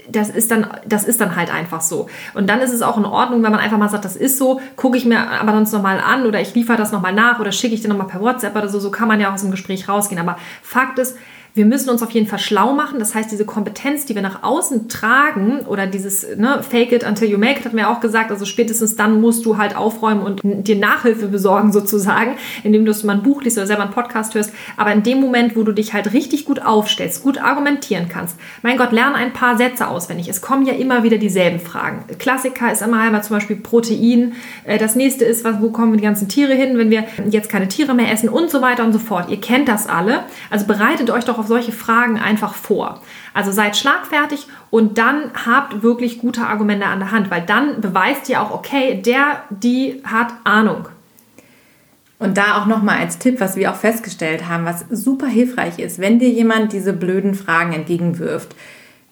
A: das ist, dann, das ist dann halt einfach so. Und dann ist es auch in Ordnung, wenn man einfach mal sagt, das ist so, gucke ich mir aber sonst nochmal an oder ich liefere das nochmal nach oder schicke ich dir nochmal per WhatsApp oder so. So kann man ja aus dem Gespräch rausgehen. Aber Fakt ist, wir müssen uns auf jeden Fall schlau machen. Das heißt, diese Kompetenz, die wir nach außen tragen oder dieses ne, Fake it until you make it, hat mir auch gesagt, also spätestens dann musst du halt aufräumen und dir Nachhilfe besorgen sozusagen, indem du mal ein Buch liest oder selber einen Podcast hörst. Aber in dem Moment, wo du dich halt richtig gut aufstellst, gut argumentieren kannst, mein Gott, lerne ein paar Sätze auswendig. Es kommen ja immer wieder dieselben Fragen. Klassiker ist immer einmal zum Beispiel Protein. Äh, das nächste ist, wo kommen die ganzen Tiere hin, wenn wir jetzt keine Tiere mehr essen und so weiter und so fort. Ihr kennt das alle. Also bereitet euch doch auf auf solche Fragen einfach vor. Also seid schlagfertig und dann habt wirklich gute Argumente an der Hand, weil dann beweist ihr auch, okay, der, die hat Ahnung.
B: Und da auch nochmal als Tipp, was wir auch festgestellt haben, was super hilfreich ist, wenn dir jemand diese blöden Fragen entgegenwirft.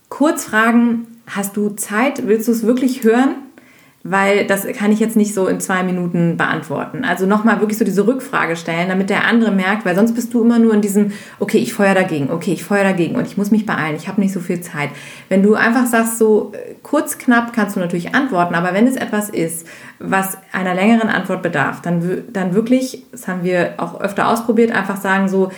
B: Kurz fragen, hast du Zeit? Willst du es wirklich hören? Weil das kann ich jetzt nicht so in zwei Minuten beantworten. Also nochmal wirklich so diese Rückfrage stellen, damit der andere merkt, weil sonst bist du immer nur in diesem, okay, ich feuer dagegen, okay, ich feuer dagegen und ich muss mich beeilen, ich habe nicht so viel Zeit. Wenn du einfach sagst, so äh, kurz, knapp kannst du natürlich antworten, aber wenn es etwas ist, was einer längeren Antwort bedarf, dann, dann wirklich, das haben wir auch öfter ausprobiert, einfach sagen so,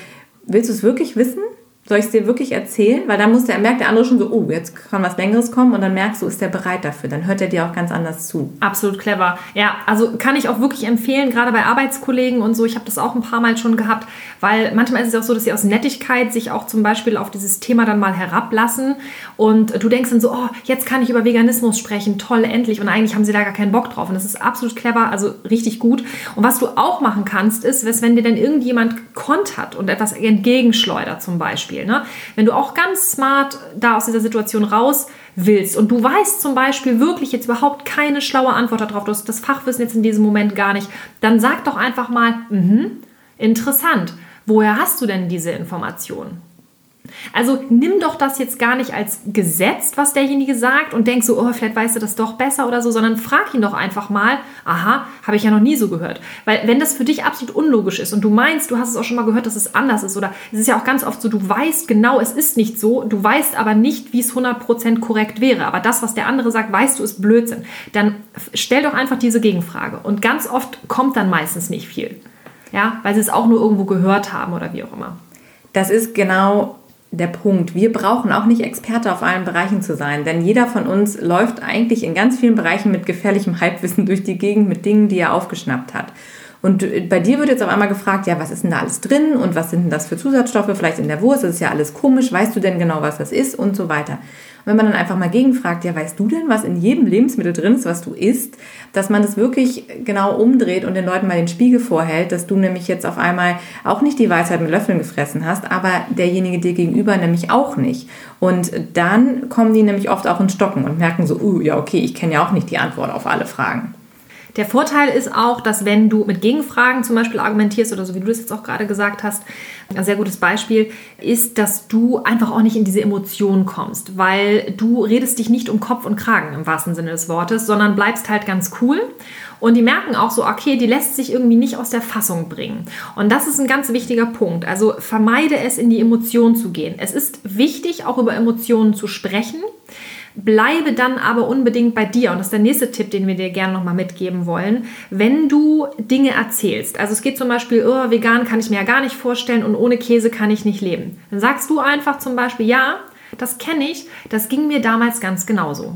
B: willst du es wirklich wissen? Soll ich es dir wirklich erzählen? Weil dann muss der, merkt der andere schon so, oh, jetzt kann was Längeres kommen und dann merkst du, ist der bereit dafür. Dann hört er dir auch ganz anders zu.
A: Absolut clever. Ja, also kann ich auch wirklich empfehlen, gerade bei Arbeitskollegen und so. Ich habe das auch ein paar Mal schon gehabt, weil manchmal ist es auch so, dass sie aus Nettigkeit sich auch zum Beispiel auf dieses Thema dann mal herablassen und du denkst dann so, oh, jetzt kann ich über Veganismus sprechen, toll, endlich. Und eigentlich haben sie da gar keinen Bock drauf. Und das ist absolut clever, also richtig gut. Und was du auch machen kannst, ist, wenn dir dann irgendjemand kontert und etwas entgegenschleudert zum Beispiel Beispiel. Ne? Wenn du auch ganz smart da aus dieser Situation raus willst und du weißt zum Beispiel wirklich jetzt überhaupt keine schlaue Antwort darauf, du hast das Fachwissen jetzt in diesem Moment gar nicht, dann sag doch einfach mal, mh, interessant, woher hast du denn diese Information? Also nimm doch das jetzt gar nicht als Gesetz, was derjenige sagt und denk so, oh, vielleicht weißt du das doch besser oder so, sondern frag ihn doch einfach mal, aha, habe ich ja noch nie so gehört. Weil wenn das für dich absolut unlogisch ist und du meinst, du hast es auch schon mal gehört, dass es anders ist oder es ist ja auch ganz oft so, du weißt genau, es ist nicht so, du weißt aber nicht, wie es 100% korrekt wäre, aber das, was der andere sagt, weißt du, ist Blödsinn. Dann stell doch einfach diese Gegenfrage und ganz oft kommt dann meistens nicht viel. Ja, weil sie es auch nur irgendwo gehört haben oder wie auch immer.
B: Das ist genau der Punkt. Wir brauchen auch nicht Experte auf allen Bereichen zu sein, denn jeder von uns läuft eigentlich in ganz vielen Bereichen mit gefährlichem Halbwissen durch die Gegend mit Dingen, die er aufgeschnappt hat. Und bei dir wird jetzt auf einmal gefragt, ja, was ist denn da alles drin und was sind denn das für Zusatzstoffe vielleicht in der Wurst? Das ist ja alles komisch. Weißt du denn genau, was das ist und so weiter? wenn man dann einfach mal gegenfragt, ja, weißt du denn, was in jedem Lebensmittel drin ist, was du isst, dass man das wirklich genau umdreht und den Leuten mal den Spiegel vorhält, dass du nämlich jetzt auf einmal auch nicht die Weisheit mit Löffeln gefressen hast, aber derjenige dir gegenüber nämlich auch nicht. Und dann kommen die nämlich oft auch ins Stocken und merken so, uh, ja, okay, ich kenne ja auch nicht die Antwort auf alle Fragen.
A: Der Vorteil ist auch, dass wenn du mit Gegenfragen zum Beispiel argumentierst oder so wie du das jetzt auch gerade gesagt hast, ein sehr gutes Beispiel ist, dass du einfach auch nicht in diese Emotionen kommst, weil du redest dich nicht um Kopf und Kragen im wahrsten Sinne des Wortes, sondern bleibst halt ganz cool. Und die merken auch so, okay, die lässt sich irgendwie nicht aus der Fassung bringen. Und das ist ein ganz wichtiger Punkt. Also vermeide es, in die Emotionen zu gehen. Es ist wichtig, auch über Emotionen zu sprechen. Bleibe dann aber unbedingt bei dir. Und das ist der nächste Tipp, den wir dir gerne nochmal mitgeben wollen. Wenn du Dinge erzählst, also es geht zum Beispiel, oh, vegan kann ich mir ja gar nicht vorstellen und ohne Käse kann ich nicht leben. Dann sagst du einfach zum Beispiel, ja, das kenne ich, das ging mir damals ganz genauso.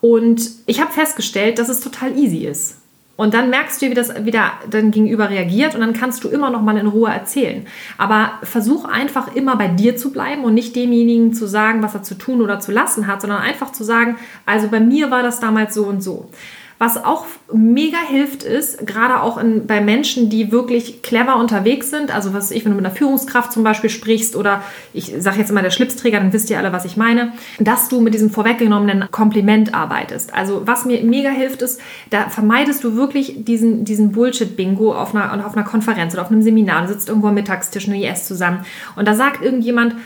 A: Und ich habe festgestellt, dass es total easy ist. Und dann merkst du, wie das wieder dein Gegenüber reagiert und dann kannst du immer noch mal in Ruhe erzählen. Aber versuch einfach immer bei dir zu bleiben und nicht demjenigen zu sagen, was er zu tun oder zu lassen hat, sondern einfach zu sagen, also bei mir war das damals so und so. Was auch mega hilft, ist, gerade auch in, bei Menschen, die wirklich clever unterwegs sind, also was ich, wenn du mit einer Führungskraft zum Beispiel sprichst oder ich sage jetzt immer der Schlipsträger, dann wisst ihr alle, was ich meine, dass du mit diesem vorweggenommenen Kompliment arbeitest. Also was mir mega hilft, ist, da vermeidest du wirklich diesen, diesen Bullshit-Bingo auf einer, auf einer Konferenz oder auf einem Seminar. Du sitzt irgendwo am Mittagstisch, eine IS zusammen und da sagt irgendjemand,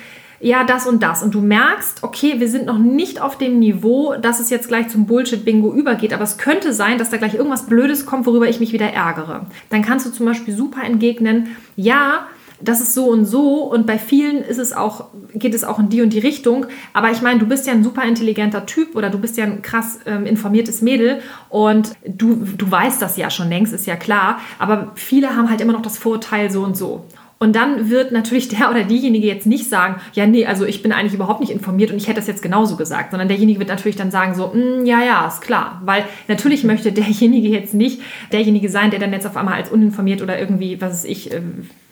A: ja, das und das. Und du merkst, okay, wir sind noch nicht auf dem Niveau, dass es jetzt gleich zum Bullshit-Bingo übergeht, aber es könnte sein, dass da gleich irgendwas Blödes kommt, worüber ich mich wieder ärgere. Dann kannst du zum Beispiel super entgegnen, ja, das ist so und so und bei vielen ist es auch, geht es auch in die und die Richtung. Aber ich meine, du bist ja ein super intelligenter Typ oder du bist ja ein krass ähm, informiertes Mädel und du, du weißt das ja schon längst, ist ja klar. Aber viele haben halt immer noch das Vorurteil so und so. Und dann wird natürlich der oder diejenige jetzt nicht sagen, ja, nee, also ich bin eigentlich überhaupt nicht informiert und ich hätte das jetzt genauso gesagt, sondern derjenige wird natürlich dann sagen so, mm, ja, ja, ist klar. Weil natürlich möchte derjenige jetzt nicht derjenige sein, der dann jetzt auf einmal als uninformiert oder irgendwie, was weiß ich, äh,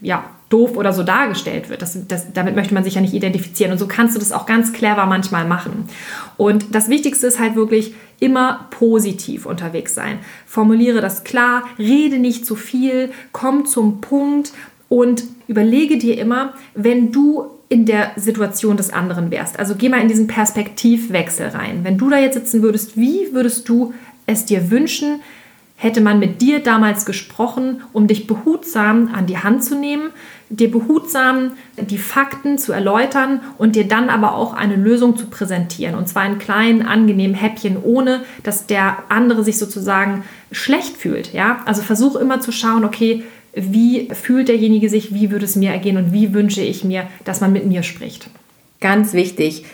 A: ja, doof oder so dargestellt wird. Das, das, damit möchte man sich ja nicht identifizieren. Und so kannst du das auch ganz clever manchmal machen. Und das Wichtigste ist halt wirklich immer positiv unterwegs sein. Formuliere das klar, rede nicht zu viel, komm zum Punkt und überlege dir immer, wenn du in der Situation des anderen wärst. Also geh mal in diesen Perspektivwechsel rein. Wenn du da jetzt sitzen würdest, wie würdest du es dir wünschen, hätte man mit dir damals gesprochen, um dich behutsam an die Hand zu nehmen, dir behutsam die Fakten zu erläutern und dir dann aber auch eine Lösung zu präsentieren. Und zwar in kleinen, angenehmen Häppchen, ohne dass der andere sich sozusagen schlecht fühlt. Ja? Also versuch immer zu schauen, okay, wie fühlt derjenige sich, wie würde es mir ergehen und wie wünsche ich mir, dass man mit mir spricht.
B: Ganz wichtig.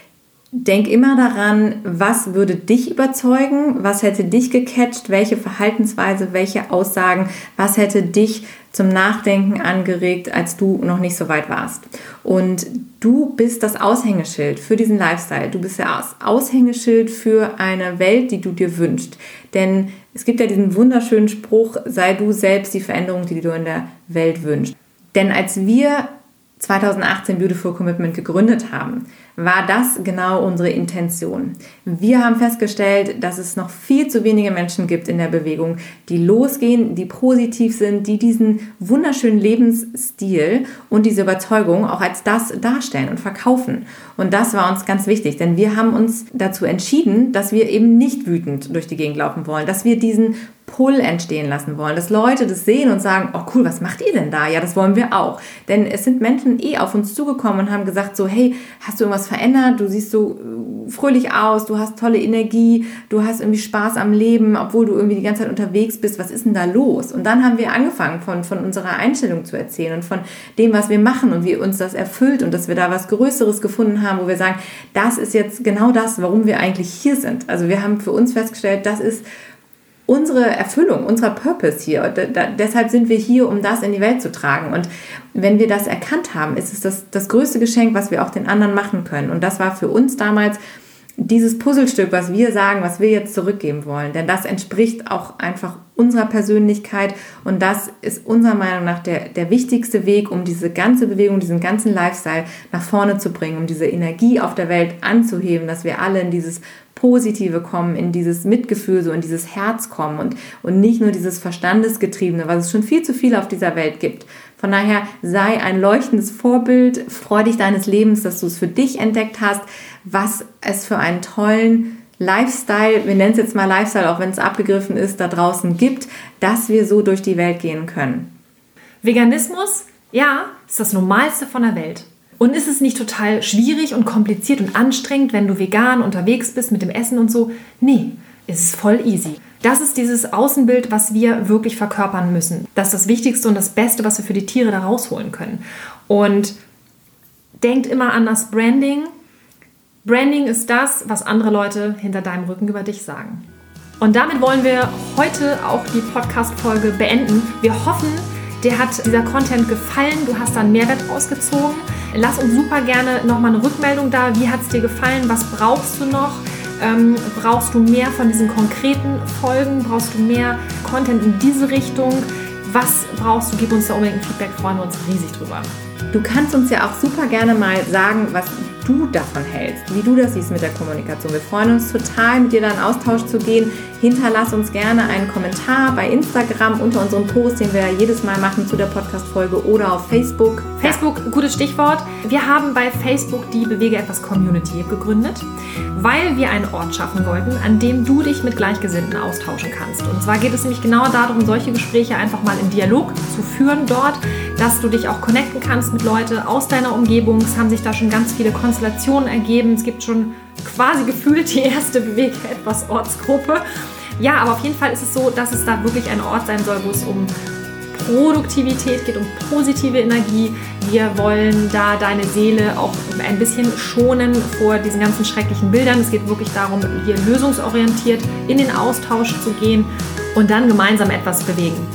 B: Denk immer daran, was würde dich überzeugen, was hätte dich gecatcht, welche Verhaltensweise, welche Aussagen, was hätte dich zum Nachdenken angeregt, als du noch nicht so weit warst. Und du bist das Aushängeschild für diesen Lifestyle. Du bist das Aushängeschild für eine Welt, die du dir wünschst. Denn es gibt ja diesen wunderschönen Spruch, sei du selbst die Veränderung, die du in der Welt wünschst. Denn als wir 2018 Beautiful Commitment gegründet haben, war das genau unsere Intention. Wir haben festgestellt, dass es noch viel zu wenige Menschen gibt in der Bewegung, die losgehen, die positiv sind, die diesen wunderschönen Lebensstil und diese Überzeugung auch als das darstellen und verkaufen. Und das war uns ganz wichtig, denn wir haben uns dazu entschieden, dass wir eben nicht wütend durch die Gegend laufen wollen, dass wir diesen Pull entstehen lassen wollen, dass Leute das sehen und sagen, oh cool, was macht ihr denn da? Ja, das wollen wir auch. Denn es sind Menschen eh auf uns zugekommen und haben gesagt so, hey, hast du irgendwas verändert? Du siehst so äh, fröhlich aus, du hast tolle Energie, du hast irgendwie Spaß am Leben, obwohl du irgendwie die ganze Zeit unterwegs bist. Was ist denn da los? Und dann haben wir angefangen von, von unserer Einstellung zu erzählen und von dem, was wir machen und wie uns das erfüllt und dass wir da was Größeres gefunden haben, wo wir sagen, das ist jetzt genau das, warum wir eigentlich hier sind. Also wir haben für uns festgestellt, das ist unsere Erfüllung, unser Purpose hier. Da, deshalb sind wir hier, um das in die Welt zu tragen. Und wenn wir das erkannt haben, ist es das, das größte Geschenk, was wir auch den anderen machen können. Und das war für uns damals dieses Puzzlestück, was wir sagen, was wir jetzt zurückgeben wollen. Denn das entspricht auch einfach unserer Persönlichkeit und das ist unserer Meinung nach der, der wichtigste Weg, um diese ganze Bewegung, diesen ganzen Lifestyle nach vorne zu bringen, um diese Energie auf der Welt anzuheben, dass wir alle in dieses Positive kommen, in dieses Mitgefühl, so in dieses Herz kommen und, und nicht nur dieses Verstandesgetriebene, was es schon viel zu viel auf dieser Welt gibt. Von daher sei ein leuchtendes Vorbild, freu dich deines Lebens, dass du es für dich entdeckt hast, was es für einen tollen Lifestyle, wir nennen es jetzt mal Lifestyle, auch wenn es abgegriffen ist, da draußen gibt, dass wir so durch die Welt gehen können.
A: Veganismus, ja, ist das Normalste von der Welt. Und ist es nicht total schwierig und kompliziert und anstrengend, wenn du vegan unterwegs bist mit dem Essen und so? Nee, es ist voll easy. Das ist dieses Außenbild, was wir wirklich verkörpern müssen. Das ist das Wichtigste und das Beste, was wir für die Tiere da rausholen können. Und denkt immer an das Branding. Branding ist das, was andere Leute hinter deinem Rücken über dich sagen. Und damit wollen wir heute auch die Podcast-Folge beenden. Wir hoffen, dir hat dieser Content gefallen, du hast da einen Mehrwert rausgezogen. Lass uns super gerne nochmal eine Rückmeldung da. Wie hat es dir gefallen? Was brauchst du noch? Ähm, brauchst du mehr von diesen konkreten Folgen? Brauchst du mehr Content in diese Richtung? Was brauchst du? Gib uns da unbedingt ein Feedback, freuen wir uns riesig drüber.
B: Du kannst uns ja auch super gerne mal sagen, was du davon hältst, wie du das siehst mit der Kommunikation. Wir freuen uns total, mit dir da in Austausch zu gehen. Hinterlass uns gerne einen Kommentar bei Instagram unter unserem Post, den wir jedes Mal machen zu der Podcast-Folge oder auf Facebook.
A: Facebook, gutes Stichwort. Wir haben bei Facebook die Bewege etwas Community gegründet, weil wir einen Ort schaffen wollten, an dem du dich mit Gleichgesinnten austauschen kannst. Und zwar geht es nämlich genau darum, solche Gespräche einfach mal im Dialog zu führen dort, dass du dich auch connecten kannst mit Leuten aus deiner Umgebung. Es haben sich da schon ganz viele Konstellationen ergeben. Es gibt schon quasi gefühlt die erste Bewege etwas Ortsgruppe. Ja, aber auf jeden Fall ist es so, dass es da wirklich ein Ort sein soll, wo es um Produktivität geht, um positive Energie. Wir wollen da deine Seele auch ein bisschen schonen vor diesen ganzen schrecklichen Bildern. Es geht wirklich darum, hier lösungsorientiert in den Austausch zu gehen und dann gemeinsam etwas bewegen.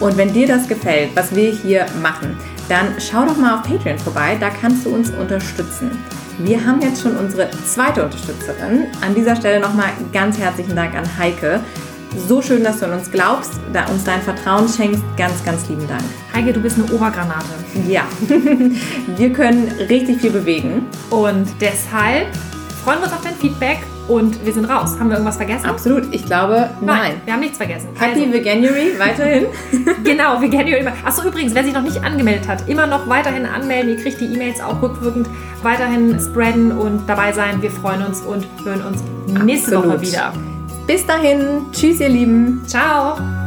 B: Und wenn dir das gefällt, was wir hier machen, dann schau doch mal auf Patreon vorbei, da kannst du uns unterstützen. Wir haben jetzt schon unsere zweite Unterstützerin. An dieser Stelle nochmal ganz herzlichen Dank an Heike. So schön, dass du an uns glaubst, da uns dein Vertrauen schenkst. Ganz, ganz lieben Dank.
A: Heike, du bist eine Obergranate.
B: Ja, wir können richtig viel bewegen.
A: Und deshalb freuen wir uns auf dein Feedback und wir sind raus. Haben wir irgendwas vergessen?
B: Absolut. Ich glaube, nein. nein
A: wir haben nichts vergessen.
B: Happy also. Veganuary weiterhin.
A: genau, Veganuary. Achso, übrigens, wer sich noch nicht angemeldet hat, immer noch weiterhin anmelden. Ihr kriegt die E-Mails auch rückwirkend weiterhin spreaden und dabei sein. Wir freuen uns und hören uns nächste Absolut. Woche wieder.
B: Bis dahin. Tschüss, ihr Lieben.
A: Ciao.